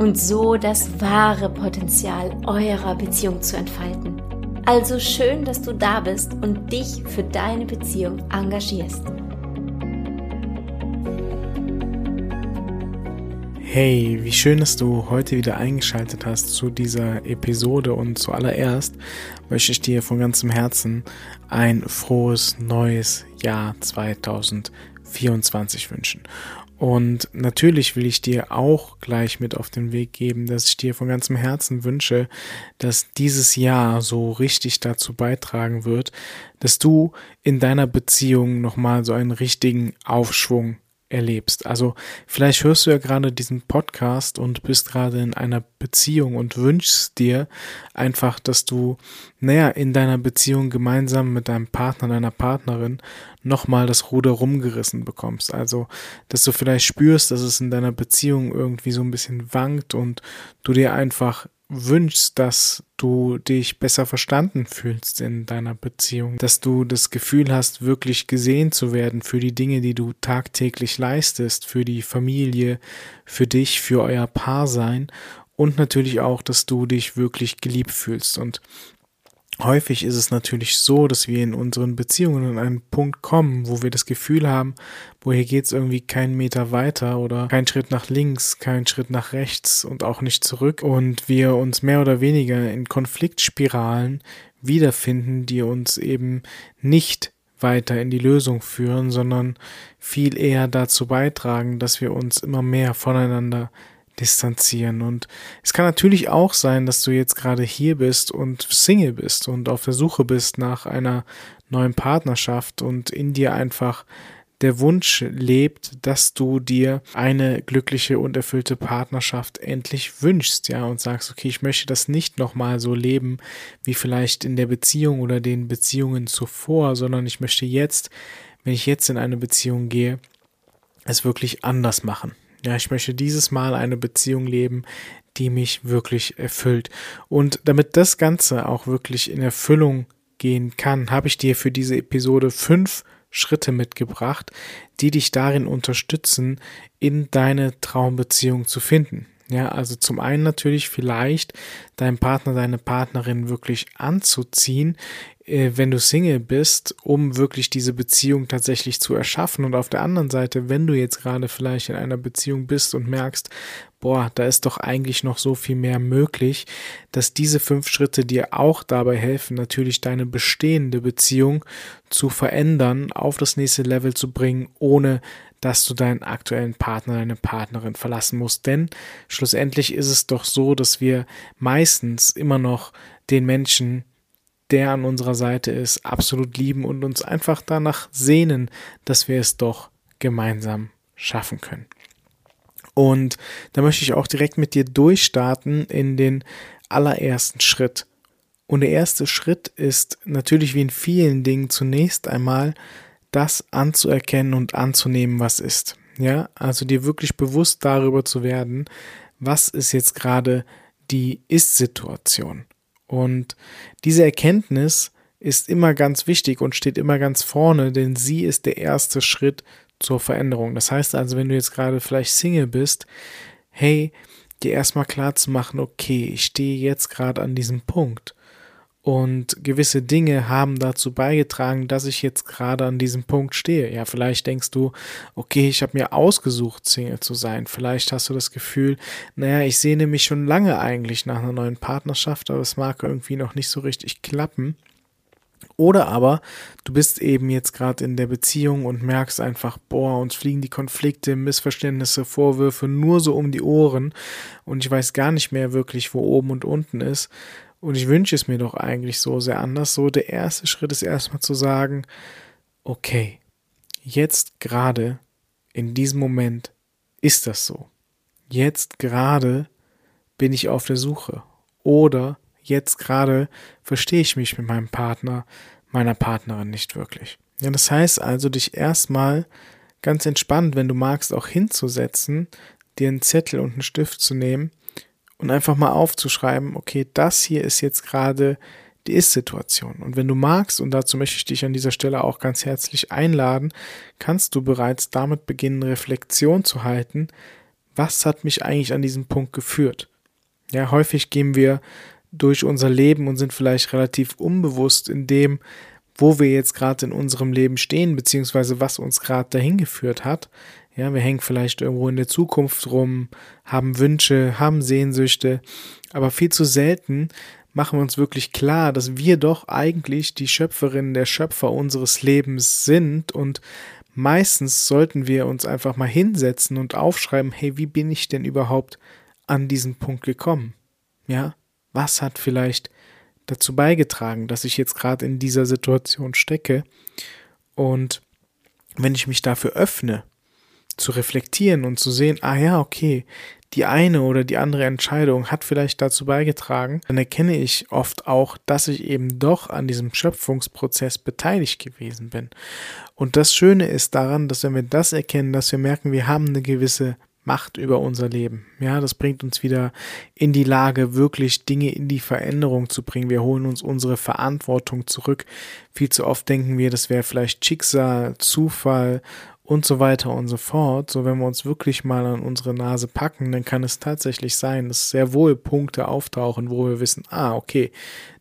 und so das wahre Potenzial eurer Beziehung zu entfalten. Also schön, dass du da bist und dich für deine Beziehung engagierst. Hey, wie schön, dass du heute wieder eingeschaltet hast zu dieser Episode und zuallererst möchte ich dir von ganzem Herzen ein frohes neues Jahr 2024 wünschen. Und natürlich will ich dir auch gleich mit auf den Weg geben, dass ich dir von ganzem Herzen wünsche, dass dieses Jahr so richtig dazu beitragen wird, dass du in deiner Beziehung nochmal so einen richtigen Aufschwung erlebst. Also vielleicht hörst du ja gerade diesen Podcast und bist gerade in einer Beziehung und wünschst dir einfach, dass du, naja, in deiner Beziehung gemeinsam mit deinem Partner, deiner Partnerin nochmal das Ruder rumgerissen bekommst. Also, dass du vielleicht spürst, dass es in deiner Beziehung irgendwie so ein bisschen wankt und du dir einfach wünschst, dass du dich besser verstanden fühlst in deiner Beziehung, dass du das Gefühl hast, wirklich gesehen zu werden für die Dinge, die du tagtäglich leistest, für die Familie, für dich, für euer Paar sein und natürlich auch, dass du dich wirklich geliebt fühlst. Und Häufig ist es natürlich so, dass wir in unseren Beziehungen an einen Punkt kommen, wo wir das Gefühl haben, wo hier geht es irgendwie keinen Meter weiter oder kein Schritt nach links, kein Schritt nach rechts und auch nicht zurück. Und wir uns mehr oder weniger in Konfliktspiralen wiederfinden, die uns eben nicht weiter in die Lösung führen, sondern viel eher dazu beitragen, dass wir uns immer mehr voneinander distanzieren. Und es kann natürlich auch sein, dass du jetzt gerade hier bist und Single bist und auf der Suche bist nach einer neuen Partnerschaft und in dir einfach der Wunsch lebt, dass du dir eine glückliche und erfüllte Partnerschaft endlich wünschst, ja, und sagst, okay, ich möchte das nicht nochmal so leben wie vielleicht in der Beziehung oder den Beziehungen zuvor, sondern ich möchte jetzt, wenn ich jetzt in eine Beziehung gehe, es wirklich anders machen. Ja, ich möchte dieses Mal eine Beziehung leben, die mich wirklich erfüllt. Und damit das Ganze auch wirklich in Erfüllung gehen kann, habe ich dir für diese Episode fünf Schritte mitgebracht, die dich darin unterstützen, in deine Traumbeziehung zu finden. Ja, also zum einen natürlich vielleicht deinen Partner, deine Partnerin wirklich anzuziehen, äh, wenn du Single bist, um wirklich diese Beziehung tatsächlich zu erschaffen. Und auf der anderen Seite, wenn du jetzt gerade vielleicht in einer Beziehung bist und merkst, boah, da ist doch eigentlich noch so viel mehr möglich, dass diese fünf Schritte dir auch dabei helfen, natürlich deine bestehende Beziehung zu verändern, auf das nächste Level zu bringen, ohne dass du deinen aktuellen Partner, deine Partnerin verlassen musst. Denn schlussendlich ist es doch so, dass wir meistens immer noch den Menschen, der an unserer Seite ist, absolut lieben und uns einfach danach sehnen, dass wir es doch gemeinsam schaffen können. Und da möchte ich auch direkt mit dir durchstarten in den allerersten Schritt. Und der erste Schritt ist natürlich wie in vielen Dingen zunächst einmal das anzuerkennen und anzunehmen, was ist. Ja, also dir wirklich bewusst darüber zu werden, was ist jetzt gerade die Ist-Situation. Und diese Erkenntnis ist immer ganz wichtig und steht immer ganz vorne, denn sie ist der erste Schritt zur Veränderung. Das heißt also, wenn du jetzt gerade vielleicht Single bist, hey, dir erstmal klar zu machen, okay, ich stehe jetzt gerade an diesem Punkt und gewisse Dinge haben dazu beigetragen, dass ich jetzt gerade an diesem Punkt stehe. Ja, vielleicht denkst du, okay, ich habe mir ausgesucht, Single zu sein. Vielleicht hast du das Gefühl, naja, ich sehne mich schon lange eigentlich nach einer neuen Partnerschaft, aber es mag irgendwie noch nicht so richtig klappen. Oder aber du bist eben jetzt gerade in der Beziehung und merkst einfach, boah, uns fliegen die Konflikte, Missverständnisse, Vorwürfe nur so um die Ohren und ich weiß gar nicht mehr wirklich, wo oben und unten ist. Und ich wünsche es mir doch eigentlich so sehr anders. So, der erste Schritt ist erstmal zu sagen, okay, jetzt gerade in diesem Moment ist das so. Jetzt gerade bin ich auf der Suche. Oder jetzt gerade verstehe ich mich mit meinem Partner, meiner Partnerin nicht wirklich. Ja, das heißt also, dich erstmal ganz entspannt, wenn du magst, auch hinzusetzen, dir einen Zettel und einen Stift zu nehmen und einfach mal aufzuschreiben, okay, das hier ist jetzt gerade die Ist-Situation. Und wenn du magst, und dazu möchte ich dich an dieser Stelle auch ganz herzlich einladen, kannst du bereits damit beginnen, Reflexion zu halten, was hat mich eigentlich an diesem Punkt geführt? Ja, häufig gehen wir durch unser Leben und sind vielleicht relativ unbewusst in dem, wo wir jetzt gerade in unserem Leben stehen, beziehungsweise was uns gerade dahin geführt hat. Ja, wir hängen vielleicht irgendwo in der Zukunft rum, haben Wünsche, haben Sehnsüchte, aber viel zu selten machen wir uns wirklich klar, dass wir doch eigentlich die Schöpferin der Schöpfer unseres Lebens sind und meistens sollten wir uns einfach mal hinsetzen und aufschreiben, hey, wie bin ich denn überhaupt an diesen Punkt gekommen? Ja, was hat vielleicht dazu beigetragen, dass ich jetzt gerade in dieser Situation stecke? Und wenn ich mich dafür öffne, zu reflektieren und zu sehen, ah ja, okay, die eine oder die andere Entscheidung hat vielleicht dazu beigetragen, dann erkenne ich oft auch, dass ich eben doch an diesem Schöpfungsprozess beteiligt gewesen bin. Und das Schöne ist daran, dass wenn wir das erkennen, dass wir merken, wir haben eine gewisse Macht über unser Leben. Ja, das bringt uns wieder in die Lage, wirklich Dinge in die Veränderung zu bringen. Wir holen uns unsere Verantwortung zurück. Viel zu oft denken wir, das wäre vielleicht Schicksal, Zufall und so weiter und so fort. So, wenn wir uns wirklich mal an unsere Nase packen, dann kann es tatsächlich sein, dass sehr wohl Punkte auftauchen, wo wir wissen, ah, okay,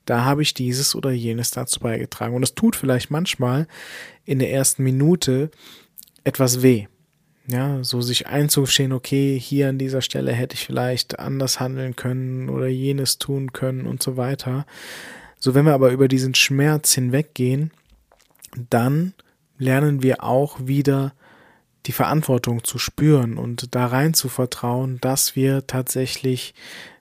da habe ich dieses oder jenes dazu beigetragen. Und es tut vielleicht manchmal in der ersten Minute etwas weh. Ja, so sich einzustehen, okay, hier an dieser Stelle hätte ich vielleicht anders handeln können oder jenes tun können und so weiter. So, wenn wir aber über diesen Schmerz hinweggehen, dann lernen wir auch wieder die Verantwortung zu spüren und da rein zu vertrauen, dass wir tatsächlich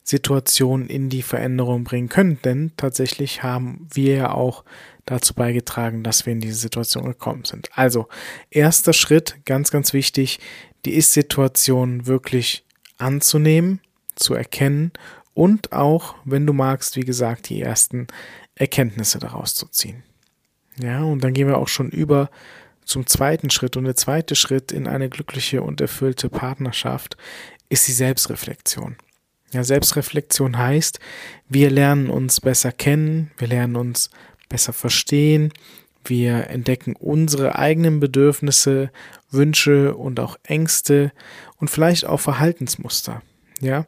Situationen in die Veränderung bringen können. Denn tatsächlich haben wir ja auch dazu beigetragen, dass wir in diese Situation gekommen sind. Also, erster Schritt, ganz, ganz wichtig, die Ist-Situation wirklich anzunehmen, zu erkennen und auch, wenn du magst, wie gesagt, die ersten Erkenntnisse daraus zu ziehen. Ja, und dann gehen wir auch schon über zum zweiten Schritt. Und der zweite Schritt in eine glückliche und erfüllte Partnerschaft ist die Selbstreflexion. Ja, Selbstreflexion heißt, wir lernen uns besser kennen, wir lernen uns besser verstehen, wir entdecken unsere eigenen Bedürfnisse, Wünsche und auch Ängste und vielleicht auch Verhaltensmuster. Ja,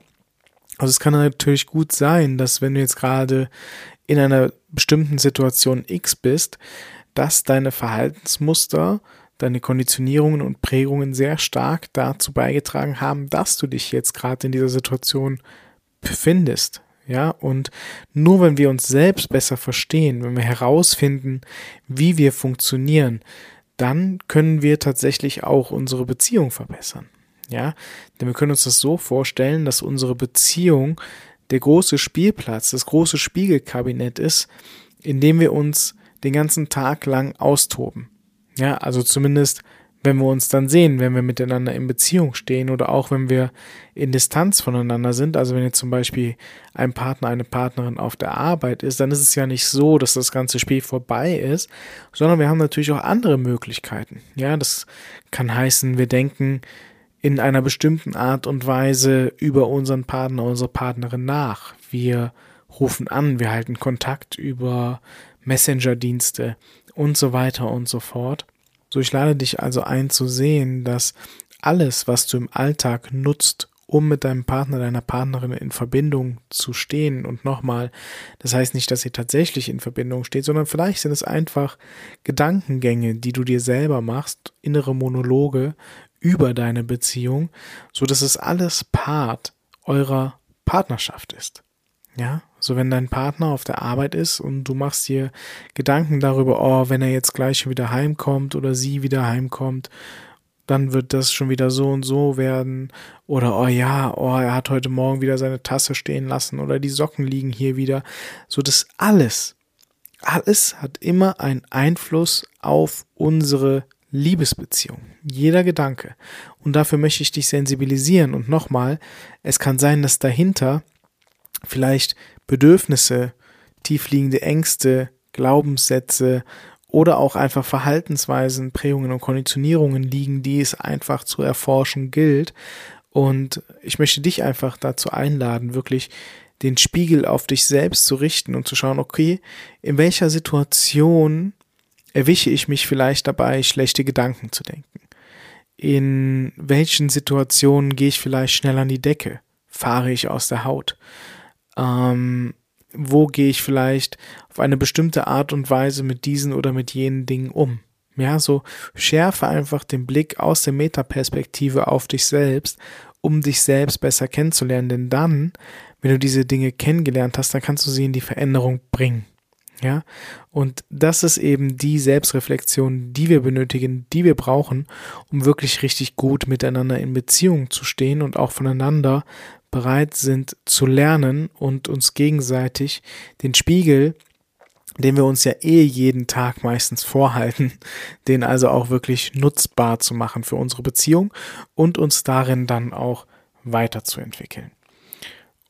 also es kann natürlich gut sein, dass wenn du jetzt gerade in einer bestimmten Situation X bist, dass deine Verhaltensmuster, deine Konditionierungen und Prägungen sehr stark dazu beigetragen haben, dass du dich jetzt gerade in dieser Situation befindest. Ja, und nur wenn wir uns selbst besser verstehen, wenn wir herausfinden, wie wir funktionieren, dann können wir tatsächlich auch unsere Beziehung verbessern. Ja, denn wir können uns das so vorstellen, dass unsere Beziehung der große Spielplatz, das große Spiegelkabinett ist, in dem wir uns den ganzen Tag lang austoben. Ja, also zumindest, wenn wir uns dann sehen, wenn wir miteinander in Beziehung stehen oder auch wenn wir in Distanz voneinander sind. Also wenn jetzt zum Beispiel ein Partner, eine Partnerin auf der Arbeit ist, dann ist es ja nicht so, dass das ganze Spiel vorbei ist, sondern wir haben natürlich auch andere Möglichkeiten. Ja, das kann heißen, wir denken in einer bestimmten Art und Weise über unseren Partner, unsere Partnerin nach. Wir rufen an, wir halten Kontakt über Messenger-Dienste und so weiter und so fort. So, ich lade dich also ein zu sehen, dass alles, was du im Alltag nutzt, um mit deinem Partner, deiner Partnerin in Verbindung zu stehen. Und nochmal, das heißt nicht, dass ihr tatsächlich in Verbindung steht, sondern vielleicht sind es einfach Gedankengänge, die du dir selber machst, innere Monologe über deine Beziehung, so dass es alles Part eurer Partnerschaft ist. Ja, so wenn dein Partner auf der Arbeit ist und du machst dir Gedanken darüber, oh, wenn er jetzt gleich wieder heimkommt oder sie wieder heimkommt, dann wird das schon wieder so und so werden. Oder, oh ja, oh, er hat heute Morgen wieder seine Tasse stehen lassen oder die Socken liegen hier wieder. So das alles, alles hat immer einen Einfluss auf unsere Liebesbeziehung. Jeder Gedanke. Und dafür möchte ich dich sensibilisieren. Und nochmal, es kann sein, dass dahinter vielleicht Bedürfnisse, tiefliegende Ängste, Glaubenssätze oder auch einfach Verhaltensweisen, Prägungen und Konditionierungen liegen, die es einfach zu erforschen gilt. Und ich möchte dich einfach dazu einladen, wirklich den Spiegel auf dich selbst zu richten und zu schauen, okay, in welcher Situation erwische ich mich vielleicht dabei, schlechte Gedanken zu denken? In welchen Situationen gehe ich vielleicht schnell an die Decke? Fahre ich aus der Haut? Ähm, wo gehe ich vielleicht auf eine bestimmte Art und Weise mit diesen oder mit jenen Dingen um? Ja, so schärfe einfach den Blick aus der Metaperspektive auf dich selbst, um dich selbst besser kennenzulernen. Denn dann, wenn du diese Dinge kennengelernt hast, dann kannst du sie in die Veränderung bringen. Ja, und das ist eben die Selbstreflexion, die wir benötigen, die wir brauchen, um wirklich richtig gut miteinander in Beziehung zu stehen und auch voneinander bereit sind zu lernen und uns gegenseitig den Spiegel, den wir uns ja eh jeden Tag meistens vorhalten, den also auch wirklich nutzbar zu machen für unsere Beziehung und uns darin dann auch weiterzuentwickeln.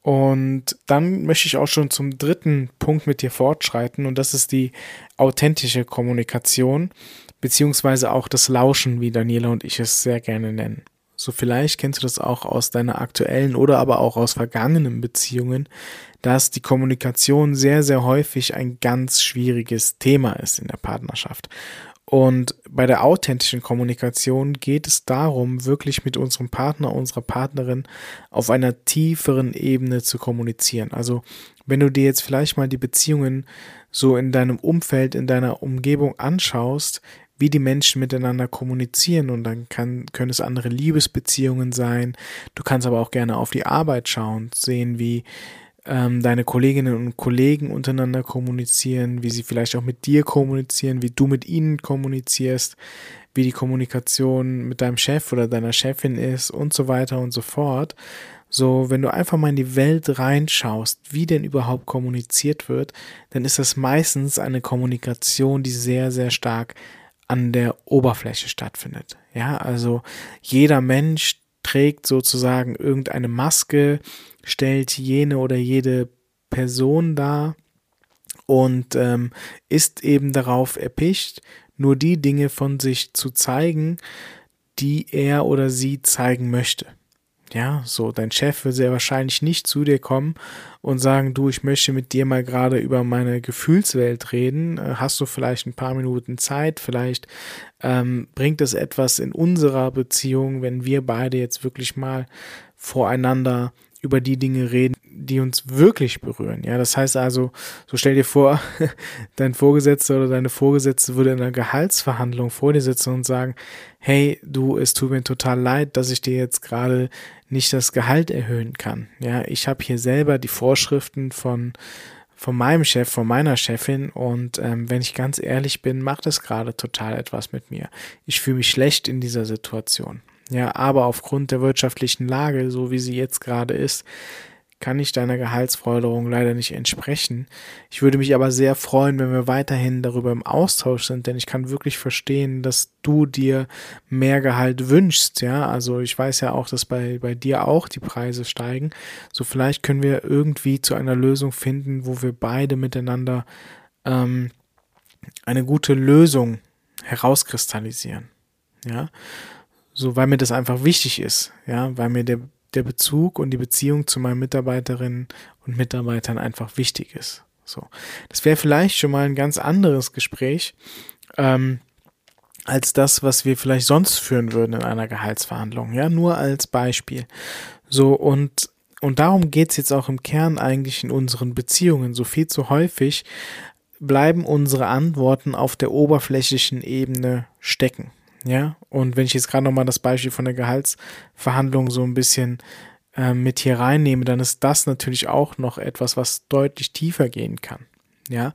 Und dann möchte ich auch schon zum dritten Punkt mit dir fortschreiten und das ist die authentische Kommunikation beziehungsweise auch das Lauschen, wie Daniela und ich es sehr gerne nennen. So vielleicht kennst du das auch aus deiner aktuellen oder aber auch aus vergangenen Beziehungen, dass die Kommunikation sehr, sehr häufig ein ganz schwieriges Thema ist in der Partnerschaft. Und bei der authentischen Kommunikation geht es darum, wirklich mit unserem Partner, unserer Partnerin auf einer tieferen Ebene zu kommunizieren. Also wenn du dir jetzt vielleicht mal die Beziehungen so in deinem Umfeld, in deiner Umgebung anschaust, wie die Menschen miteinander kommunizieren und dann kann, können es andere Liebesbeziehungen sein. Du kannst aber auch gerne auf die Arbeit schauen, sehen, wie ähm, deine Kolleginnen und Kollegen untereinander kommunizieren, wie sie vielleicht auch mit dir kommunizieren, wie du mit ihnen kommunizierst, wie die Kommunikation mit deinem Chef oder deiner Chefin ist und so weiter und so fort. So, wenn du einfach mal in die Welt reinschaust, wie denn überhaupt kommuniziert wird, dann ist das meistens eine Kommunikation, die sehr, sehr stark an der Oberfläche stattfindet. Ja, also jeder Mensch trägt sozusagen irgendeine Maske, stellt jene oder jede Person dar und ähm, ist eben darauf erpicht, nur die Dinge von sich zu zeigen, die er oder sie zeigen möchte. Ja, so, dein Chef wird sehr wahrscheinlich nicht zu dir kommen und sagen, du, ich möchte mit dir mal gerade über meine Gefühlswelt reden. Äh, hast du vielleicht ein paar Minuten Zeit? Vielleicht ähm, bringt es etwas in unserer Beziehung, wenn wir beide jetzt wirklich mal voreinander über die Dinge reden, die uns wirklich berühren. Ja, das heißt also, so stell dir vor, dein Vorgesetzter oder deine Vorgesetzte würde in einer Gehaltsverhandlung vor dir sitzen und sagen, hey, du, es tut mir total leid, dass ich dir jetzt gerade nicht das Gehalt erhöhen kann. Ja, ich habe hier selber die Vorschriften von von meinem Chef, von meiner Chefin und ähm, wenn ich ganz ehrlich bin, macht es gerade total etwas mit mir. Ich fühle mich schlecht in dieser Situation. Ja, aber aufgrund der wirtschaftlichen Lage, so wie sie jetzt gerade ist, kann ich deiner Gehaltsforderung leider nicht entsprechen. Ich würde mich aber sehr freuen, wenn wir weiterhin darüber im Austausch sind, denn ich kann wirklich verstehen, dass du dir mehr Gehalt wünschst, ja. Also ich weiß ja auch, dass bei, bei dir auch die Preise steigen. So vielleicht können wir irgendwie zu einer Lösung finden, wo wir beide miteinander ähm, eine gute Lösung herauskristallisieren, ja. So, weil mir das einfach wichtig ist, ja, weil mir der der Bezug und die Beziehung zu meinen Mitarbeiterinnen und Mitarbeitern einfach wichtig ist. So, das wäre vielleicht schon mal ein ganz anderes Gespräch ähm, als das, was wir vielleicht sonst führen würden in einer Gehaltsverhandlung. Ja, nur als Beispiel. So und und darum geht's jetzt auch im Kern eigentlich in unseren Beziehungen. So viel zu häufig bleiben unsere Antworten auf der oberflächlichen Ebene stecken. Ja, und wenn ich jetzt gerade nochmal das Beispiel von der Gehaltsverhandlung so ein bisschen äh, mit hier reinnehme, dann ist das natürlich auch noch etwas, was deutlich tiefer gehen kann. Ja,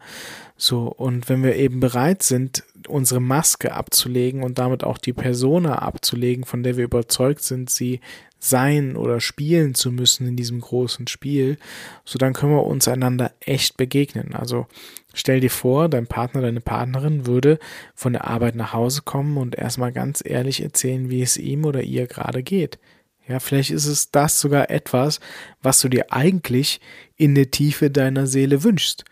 so, und wenn wir eben bereit sind, unsere Maske abzulegen und damit auch die Persona abzulegen, von der wir überzeugt sind, sie sein oder spielen zu müssen in diesem großen Spiel, so dann können wir uns einander echt begegnen. Also stell dir vor, dein Partner, deine Partnerin würde von der Arbeit nach Hause kommen und erstmal ganz ehrlich erzählen, wie es ihm oder ihr gerade geht. Ja, vielleicht ist es das sogar etwas, was du dir eigentlich in der Tiefe deiner Seele wünschst,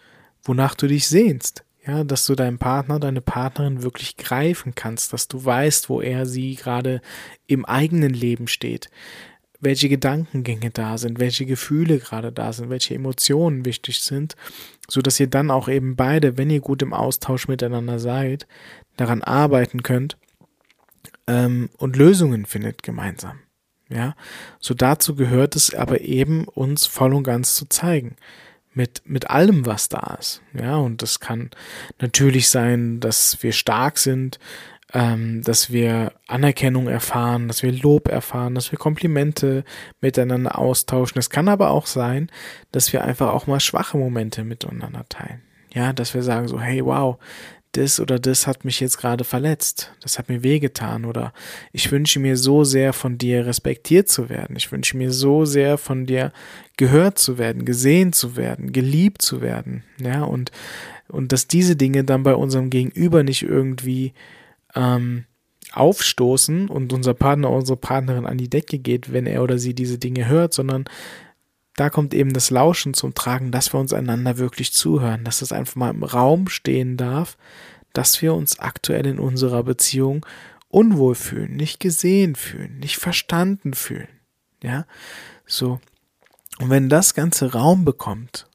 wonach du dich sehnst. Ja, dass du deinen Partner, deine Partnerin wirklich greifen kannst, dass du weißt, wo er sie gerade im eigenen Leben steht, welche Gedankengänge da sind, welche Gefühle gerade da sind, welche Emotionen wichtig sind, so dass ihr dann auch eben beide, wenn ihr gut im Austausch miteinander seid, daran arbeiten könnt ähm, und Lösungen findet gemeinsam. Ja, so dazu gehört es aber eben, uns voll und ganz zu zeigen. Mit, mit allem, was da ist. Ja, und das kann natürlich sein, dass wir stark sind, ähm, dass wir Anerkennung erfahren, dass wir Lob erfahren, dass wir Komplimente miteinander austauschen. Es kann aber auch sein, dass wir einfach auch mal schwache Momente miteinander teilen. Ja, dass wir sagen so, hey, wow, das oder das hat mich jetzt gerade verletzt, das hat mir wehgetan oder ich wünsche mir so sehr von dir respektiert zu werden, ich wünsche mir so sehr von dir gehört zu werden, gesehen zu werden, geliebt zu werden, ja, und, und dass diese Dinge dann bei unserem Gegenüber nicht irgendwie ähm, aufstoßen und unser Partner, unsere Partnerin an die Decke geht, wenn er oder sie diese Dinge hört, sondern da kommt eben das Lauschen zum Tragen, dass wir uns einander wirklich zuhören, dass das einfach mal im Raum stehen darf, dass wir uns aktuell in unserer Beziehung unwohl fühlen, nicht gesehen fühlen, nicht verstanden fühlen. Ja, so. Und wenn das ganze Raum bekommt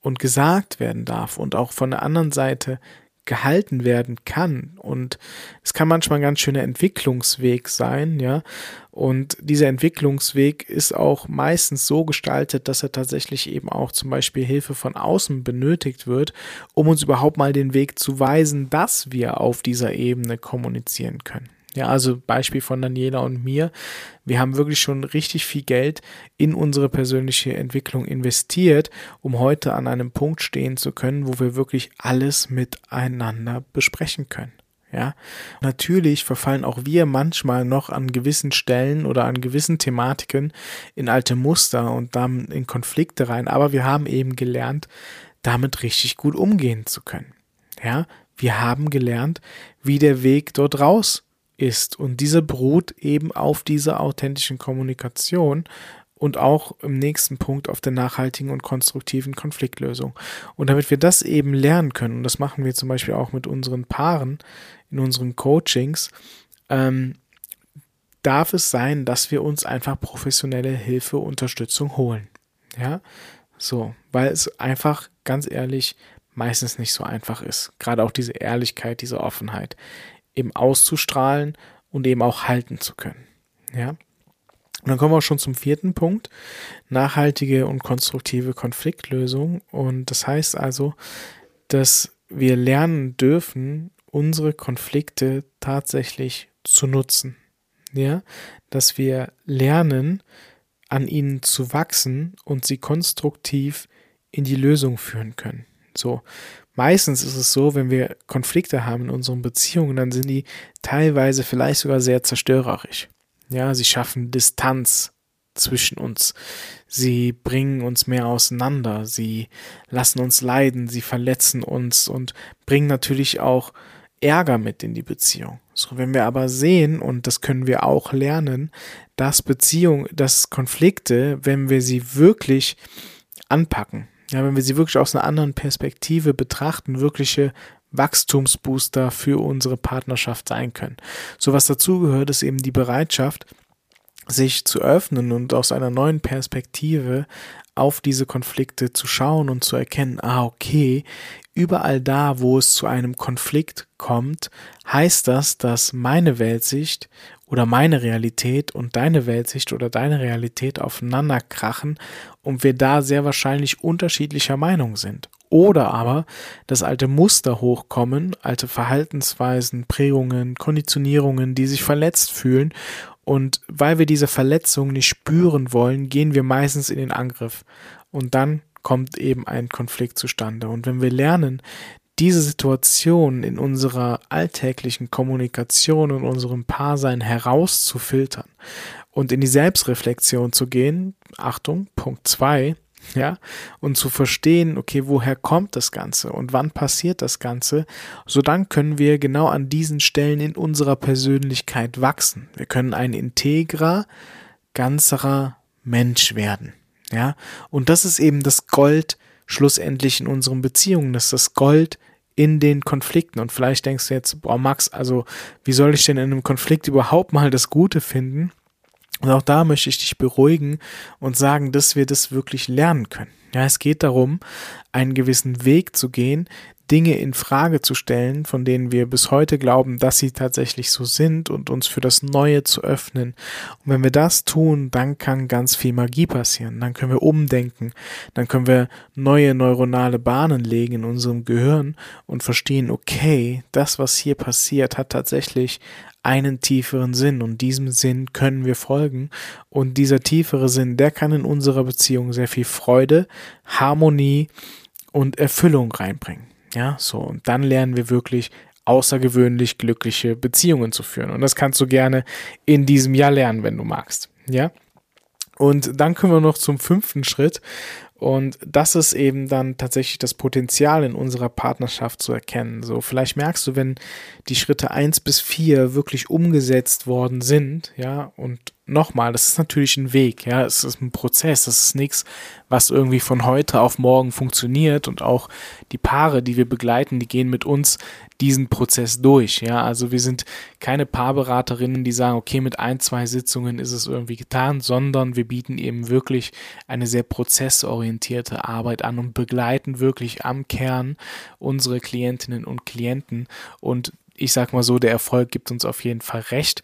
und gesagt werden darf und auch von der anderen Seite gehalten werden kann. Und es kann manchmal ein ganz schöner Entwicklungsweg sein, ja. Und dieser Entwicklungsweg ist auch meistens so gestaltet, dass er tatsächlich eben auch zum Beispiel Hilfe von außen benötigt wird, um uns überhaupt mal den Weg zu weisen, dass wir auf dieser Ebene kommunizieren können. Ja, also Beispiel von Daniela und mir. Wir haben wirklich schon richtig viel Geld in unsere persönliche Entwicklung investiert, um heute an einem Punkt stehen zu können, wo wir wirklich alles miteinander besprechen können. Ja, natürlich verfallen auch wir manchmal noch an gewissen Stellen oder an gewissen Thematiken in alte Muster und dann in Konflikte rein, aber wir haben eben gelernt, damit richtig gut umgehen zu können. Ja, wir haben gelernt, wie der Weg dort raus ist. Und diese beruht eben auf dieser authentischen Kommunikation und auch im nächsten Punkt auf der nachhaltigen und konstruktiven Konfliktlösung. Und damit wir das eben lernen können, und das machen wir zum Beispiel auch mit unseren Paaren in unseren Coachings, ähm, darf es sein, dass wir uns einfach professionelle Hilfe, Unterstützung holen. Ja, so, weil es einfach ganz ehrlich meistens nicht so einfach ist. Gerade auch diese Ehrlichkeit, diese Offenheit eben auszustrahlen und eben auch halten zu können. Ja. Und dann kommen wir auch schon zum vierten Punkt, nachhaltige und konstruktive Konfliktlösung. Und das heißt also, dass wir lernen dürfen, unsere Konflikte tatsächlich zu nutzen. Ja, dass wir lernen, an ihnen zu wachsen und sie konstruktiv in die Lösung führen können. So, meistens ist es so, wenn wir Konflikte haben in unseren Beziehungen, dann sind die teilweise vielleicht sogar sehr zerstörerisch. Ja, sie schaffen Distanz zwischen uns. Sie bringen uns mehr auseinander. Sie lassen uns leiden. Sie verletzen uns und bringen natürlich auch Ärger mit in die Beziehung. So, wenn wir aber sehen, und das können wir auch lernen, dass Beziehung, dass Konflikte, wenn wir sie wirklich anpacken, ja, wenn wir sie wirklich aus einer anderen Perspektive betrachten, wirkliche Wachstumsbooster für unsere Partnerschaft sein können. So was dazu gehört, ist eben die Bereitschaft, sich zu öffnen und aus einer neuen Perspektive auf diese Konflikte zu schauen und zu erkennen, ah, okay, überall da, wo es zu einem Konflikt kommt, heißt das, dass meine Weltsicht oder meine Realität und deine Weltsicht oder deine Realität aufeinander krachen und wir da sehr wahrscheinlich unterschiedlicher Meinung sind. Oder aber, dass alte Muster hochkommen, alte Verhaltensweisen, Prägungen, Konditionierungen, die sich verletzt fühlen. Und weil wir diese Verletzung nicht spüren wollen, gehen wir meistens in den Angriff. Und dann kommt eben ein Konflikt zustande. Und wenn wir lernen, diese Situation in unserer alltäglichen Kommunikation und unserem Paarsein herauszufiltern und in die Selbstreflexion zu gehen, Achtung, Punkt zwei, ja, und zu verstehen, okay, woher kommt das Ganze und wann passiert das Ganze, so dann können wir genau an diesen Stellen in unserer Persönlichkeit wachsen. Wir können ein integrer, ganzerer Mensch werden. Ja, und das ist eben das Gold schlussendlich in unseren Beziehungen, das ist das Gold in den Konflikten. Und vielleicht denkst du jetzt, boah, Max, also wie soll ich denn in einem Konflikt überhaupt mal das Gute finden? Und auch da möchte ich dich beruhigen und sagen, dass wir das wirklich lernen können. Ja, es geht darum, einen gewissen Weg zu gehen, Dinge in Frage zu stellen, von denen wir bis heute glauben, dass sie tatsächlich so sind und uns für das Neue zu öffnen. Und wenn wir das tun, dann kann ganz viel Magie passieren. Dann können wir umdenken. Dann können wir neue neuronale Bahnen legen in unserem Gehirn und verstehen, okay, das, was hier passiert, hat tatsächlich einen tieferen Sinn und diesem Sinn können wir folgen und dieser tiefere Sinn, der kann in unserer Beziehung sehr viel Freude, Harmonie und Erfüllung reinbringen. Ja, so. Und dann lernen wir wirklich außergewöhnlich glückliche Beziehungen zu führen. Und das kannst du gerne in diesem Jahr lernen, wenn du magst. Ja. Und dann kommen wir noch zum fünften Schritt. Und das ist eben dann tatsächlich das Potenzial in unserer Partnerschaft zu erkennen. So, vielleicht merkst du, wenn die Schritte eins bis vier wirklich umgesetzt worden sind, ja, und nochmal, das ist natürlich ein Weg, ja, es ist ein Prozess, das ist nichts, was irgendwie von heute auf morgen funktioniert und auch die Paare, die wir begleiten, die gehen mit uns diesen Prozess durch, ja, also wir sind keine Paarberaterinnen, die sagen, okay, mit ein, zwei Sitzungen ist es irgendwie getan, sondern wir bieten eben wirklich eine sehr prozessorientierte Arbeit an und begleiten wirklich am Kern unsere Klientinnen und Klienten und ich sag mal so, der Erfolg gibt uns auf jeden Fall recht.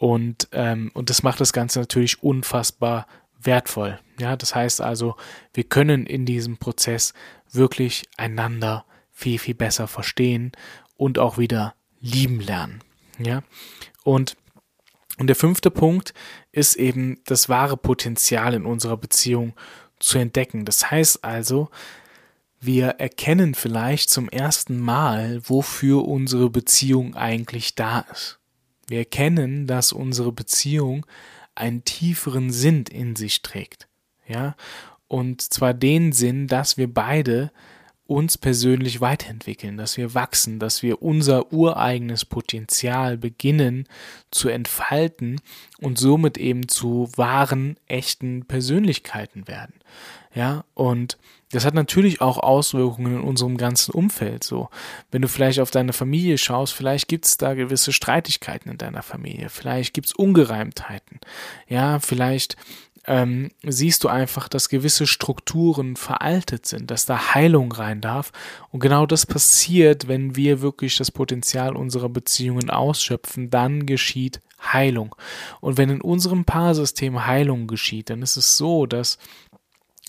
Und, ähm, und das macht das Ganze natürlich unfassbar wertvoll. Ja, das heißt also, wir können in diesem Prozess wirklich einander viel, viel besser verstehen und auch wieder lieben lernen. Ja, und, und der fünfte Punkt ist eben das wahre Potenzial in unserer Beziehung zu entdecken. Das heißt also, wir erkennen vielleicht zum ersten Mal, wofür unsere Beziehung eigentlich da ist. Wir erkennen, dass unsere Beziehung einen tieferen Sinn in sich trägt. Ja, und zwar den Sinn, dass wir beide uns persönlich weiterentwickeln, dass wir wachsen, dass wir unser ureigenes Potenzial beginnen zu entfalten und somit eben zu wahren, echten Persönlichkeiten werden. Ja, und das hat natürlich auch Auswirkungen in unserem ganzen Umfeld. So, wenn du vielleicht auf deine Familie schaust, vielleicht gibt es da gewisse Streitigkeiten in deiner Familie, vielleicht gibt es Ungereimtheiten. Ja, vielleicht ähm, siehst du einfach, dass gewisse Strukturen veraltet sind, dass da Heilung rein darf. Und genau das passiert, wenn wir wirklich das Potenzial unserer Beziehungen ausschöpfen, dann geschieht Heilung. Und wenn in unserem Paarsystem Heilung geschieht, dann ist es so, dass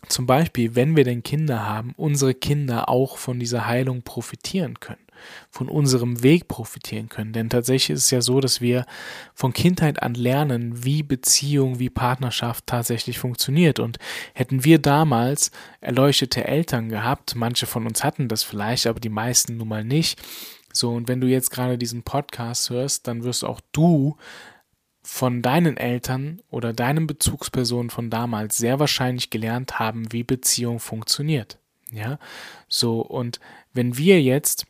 zum Beispiel, wenn wir denn Kinder haben, unsere Kinder auch von dieser Heilung profitieren können, von unserem Weg profitieren können. Denn tatsächlich ist es ja so, dass wir von Kindheit an lernen, wie Beziehung, wie Partnerschaft tatsächlich funktioniert. Und hätten wir damals erleuchtete Eltern gehabt, manche von uns hatten das vielleicht, aber die meisten nun mal nicht. So, und wenn du jetzt gerade diesen Podcast hörst, dann wirst auch du von deinen Eltern oder deinen Bezugspersonen von damals sehr wahrscheinlich gelernt haben, wie Beziehung funktioniert. Ja, so und wenn wir jetzt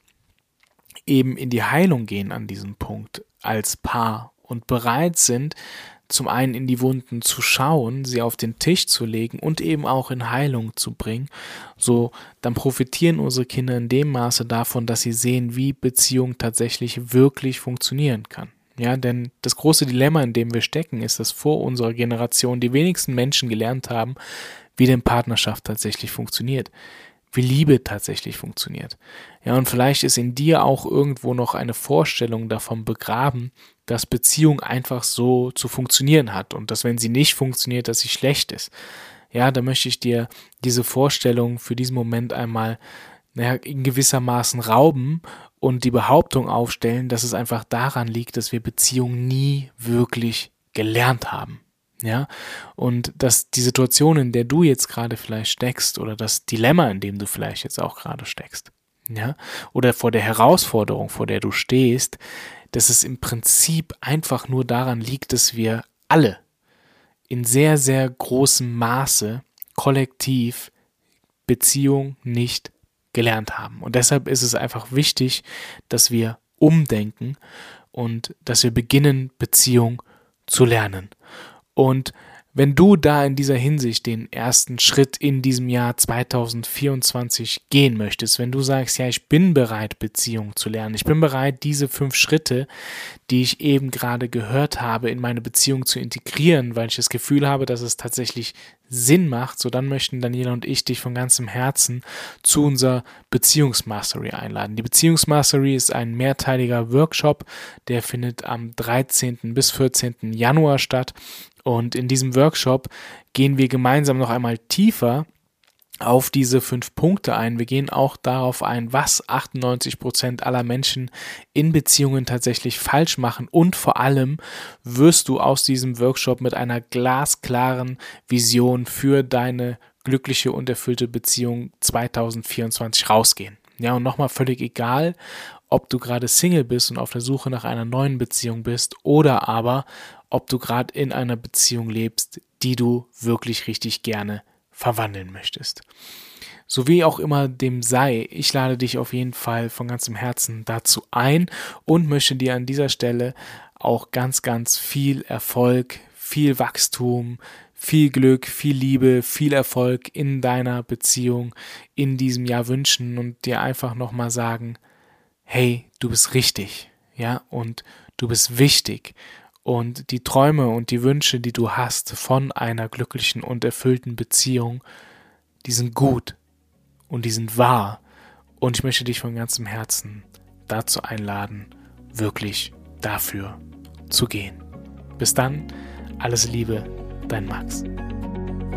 eben in die Heilung gehen an diesem Punkt als Paar und bereit sind, zum einen in die Wunden zu schauen, sie auf den Tisch zu legen und eben auch in Heilung zu bringen, so dann profitieren unsere Kinder in dem Maße davon, dass sie sehen, wie Beziehung tatsächlich wirklich funktionieren kann. Ja, denn das große Dilemma, in dem wir stecken, ist, dass vor unserer Generation die wenigsten Menschen gelernt haben, wie denn Partnerschaft tatsächlich funktioniert, wie Liebe tatsächlich funktioniert. Ja, und vielleicht ist in dir auch irgendwo noch eine Vorstellung davon begraben, dass Beziehung einfach so zu funktionieren hat und dass wenn sie nicht funktioniert, dass sie schlecht ist. Ja, da möchte ich dir diese Vorstellung für diesen Moment einmal naja, in gewissermaßen rauben und die Behauptung aufstellen, dass es einfach daran liegt, dass wir Beziehungen nie wirklich gelernt haben. Ja, und dass die Situation, in der du jetzt gerade vielleicht steckst, oder das Dilemma, in dem du vielleicht jetzt auch gerade steckst, ja, oder vor der Herausforderung, vor der du stehst, dass es im Prinzip einfach nur daran liegt, dass wir alle in sehr, sehr großem Maße kollektiv Beziehung nicht gelernt haben. Und deshalb ist es einfach wichtig, dass wir umdenken und dass wir beginnen, Beziehung zu lernen. Und Wenn du da in dieser Hinsicht den ersten Schritt in diesem Jahr 2024 gehen möchtest, wenn du sagst, ja, ich bin bereit, Beziehungen zu lernen, ich bin bereit, diese fünf Schritte, die ich eben gerade gehört habe, in meine Beziehung zu integrieren, weil ich das Gefühl habe, dass es tatsächlich Sinn macht, so dann möchten Daniela und ich dich von ganzem Herzen zu unserer Beziehungsmastery einladen. Die Beziehungsmastery ist ein mehrteiliger Workshop, der findet am 13. bis 14. Januar statt und in diesem Workshop gehen wir gemeinsam noch einmal tiefer auf diese fünf Punkte ein. Wir gehen auch darauf ein, was 98 Prozent aller Menschen in Beziehungen tatsächlich falsch machen und vor allem wirst du aus diesem Workshop mit einer glasklaren Vision für deine glückliche und erfüllte Beziehung 2024 rausgehen. Ja, und nochmal völlig egal, ob du gerade Single bist und auf der Suche nach einer neuen Beziehung bist oder aber ob du gerade in einer Beziehung lebst, die du wirklich richtig gerne verwandeln möchtest. So wie auch immer dem sei, ich lade dich auf jeden Fall von ganzem Herzen dazu ein und möchte dir an dieser Stelle auch ganz, ganz viel Erfolg, viel Wachstum, viel Glück, viel Liebe, viel Erfolg in deiner Beziehung in diesem Jahr wünschen und dir einfach nochmal sagen, hey, du bist richtig, ja, und du bist wichtig und die Träume und die Wünsche, die du hast von einer glücklichen und erfüllten Beziehung, die sind gut und die sind wahr. Und ich möchte dich von ganzem Herzen dazu einladen, wirklich dafür zu gehen. Bis dann, alles Liebe, dein Max.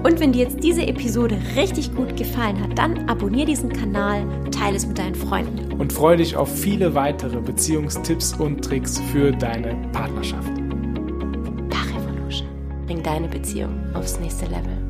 Und wenn dir jetzt diese Episode richtig gut gefallen hat, dann abonniere diesen Kanal, teile es mit deinen Freunden. Und freue dich auf viele weitere Beziehungstipps und Tricks für deine Partnerschaft deine Beziehung aufs nächste Level.